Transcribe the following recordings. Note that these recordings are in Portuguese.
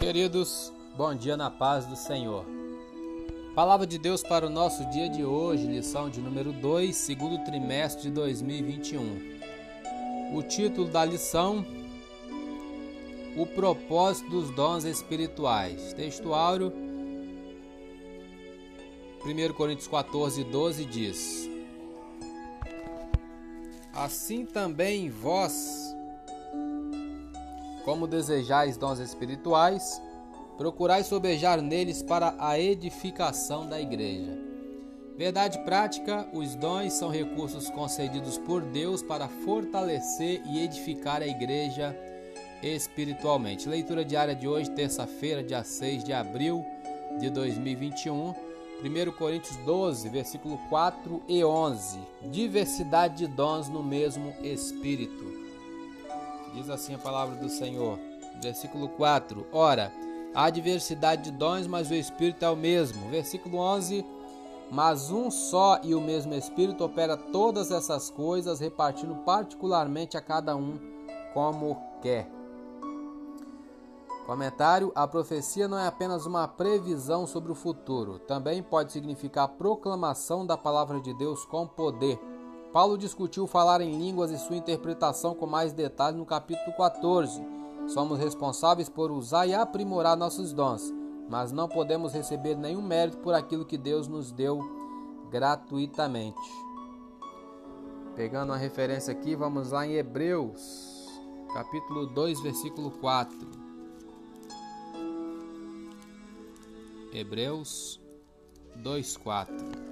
Queridos, bom dia na paz do Senhor. Palavra de Deus para o nosso dia de hoje, lição de número 2, segundo trimestre de 2021. O título da lição: O propósito dos dons espirituais. Texto áureo, 1 Coríntios 14, 12 diz: Assim também vós como desejais dons espirituais, procurai sobejar neles para a edificação da igreja. Verdade prática: os dons são recursos concedidos por Deus para fortalecer e edificar a igreja espiritualmente. Leitura diária de hoje, terça-feira, dia 6 de abril de 2021. 1 Coríntios 12, versículo 4 e 11. Diversidade de dons no mesmo Espírito. Diz assim a palavra do Senhor. Versículo 4. Ora, há diversidade de dons, mas o Espírito é o mesmo. Versículo 11. Mas um só e o mesmo Espírito opera todas essas coisas, repartindo particularmente a cada um como quer. Comentário: A profecia não é apenas uma previsão sobre o futuro, também pode significar a proclamação da palavra de Deus com poder. Paulo discutiu falar em línguas e sua interpretação com mais detalhes no capítulo 14. Somos responsáveis por usar e aprimorar nossos dons, mas não podemos receber nenhum mérito por aquilo que Deus nos deu gratuitamente. Pegando uma referência aqui, vamos lá em Hebreus, capítulo 2, versículo 4. Hebreus 2, 4.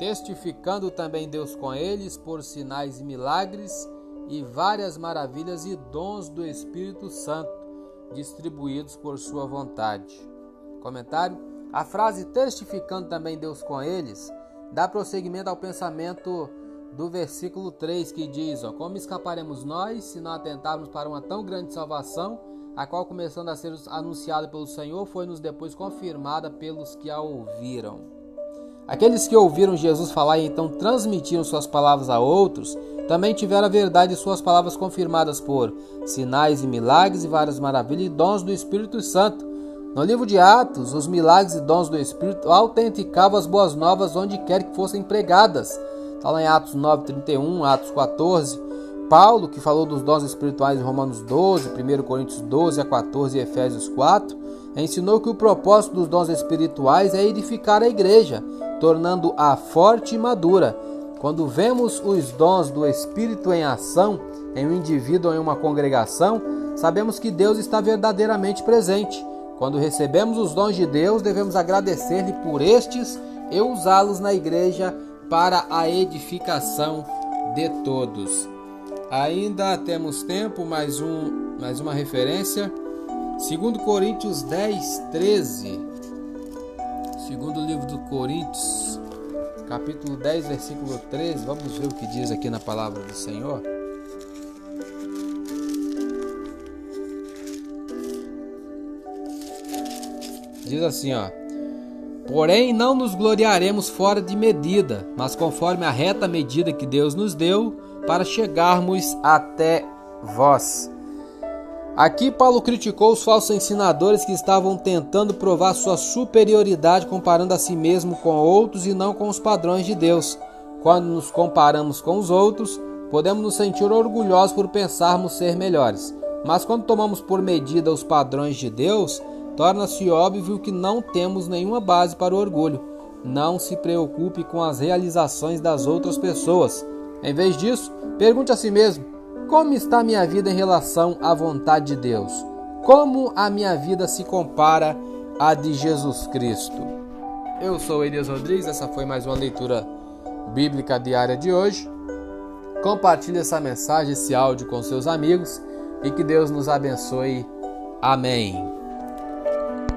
Testificando também Deus com eles por sinais e milagres e várias maravilhas e dons do Espírito Santo distribuídos por sua vontade. Comentário: A frase testificando também Deus com eles dá prosseguimento ao pensamento do versículo 3 que diz: ó, Como escaparemos nós se não atentarmos para uma tão grande salvação, a qual, começando a ser anunciada pelo Senhor, foi-nos depois confirmada pelos que a ouviram. Aqueles que ouviram Jesus falar e então transmitiram suas palavras a outros, também tiveram a verdade de suas palavras confirmadas por sinais e milagres e várias maravilhas e dons do Espírito Santo. No livro de Atos, os milagres e dons do Espírito autenticavam as boas novas onde quer que fossem pregadas. Está lá em Atos 9:31, Atos 14. Paulo, que falou dos dons espirituais em Romanos 12, 1 Coríntios 12 a 14 e Efésios 4, ensinou que o propósito dos dons espirituais é edificar a igreja, tornando-a forte e madura. Quando vemos os dons do Espírito em ação em um indivíduo ou em uma congregação, sabemos que Deus está verdadeiramente presente. Quando recebemos os dons de Deus, devemos agradecer-lhe por estes e usá-los na igreja para a edificação de todos. Ainda temos tempo, mais, um, mais uma referência. Segundo Coríntios 10, 13. Segundo livro do Coríntios, capítulo 10, versículo 13. Vamos ver o que diz aqui na palavra do Senhor. Diz assim, ó: Porém, não nos gloriaremos fora de medida, mas conforme a reta medida que Deus nos deu, para chegarmos até vós. Aqui Paulo criticou os falsos ensinadores que estavam tentando provar sua superioridade comparando a si mesmo com outros e não com os padrões de Deus. Quando nos comparamos com os outros, podemos nos sentir orgulhosos por pensarmos ser melhores. Mas quando tomamos por medida os padrões de Deus, torna-se óbvio que não temos nenhuma base para o orgulho. Não se preocupe com as realizações das outras pessoas. Em vez disso, pergunte a si mesmo: como está minha vida em relação à vontade de Deus? Como a minha vida se compara à de Jesus Cristo? Eu sou Elias Rodrigues, essa foi mais uma leitura bíblica diária de hoje. Compartilhe essa mensagem, esse áudio com seus amigos e que Deus nos abençoe. Amém.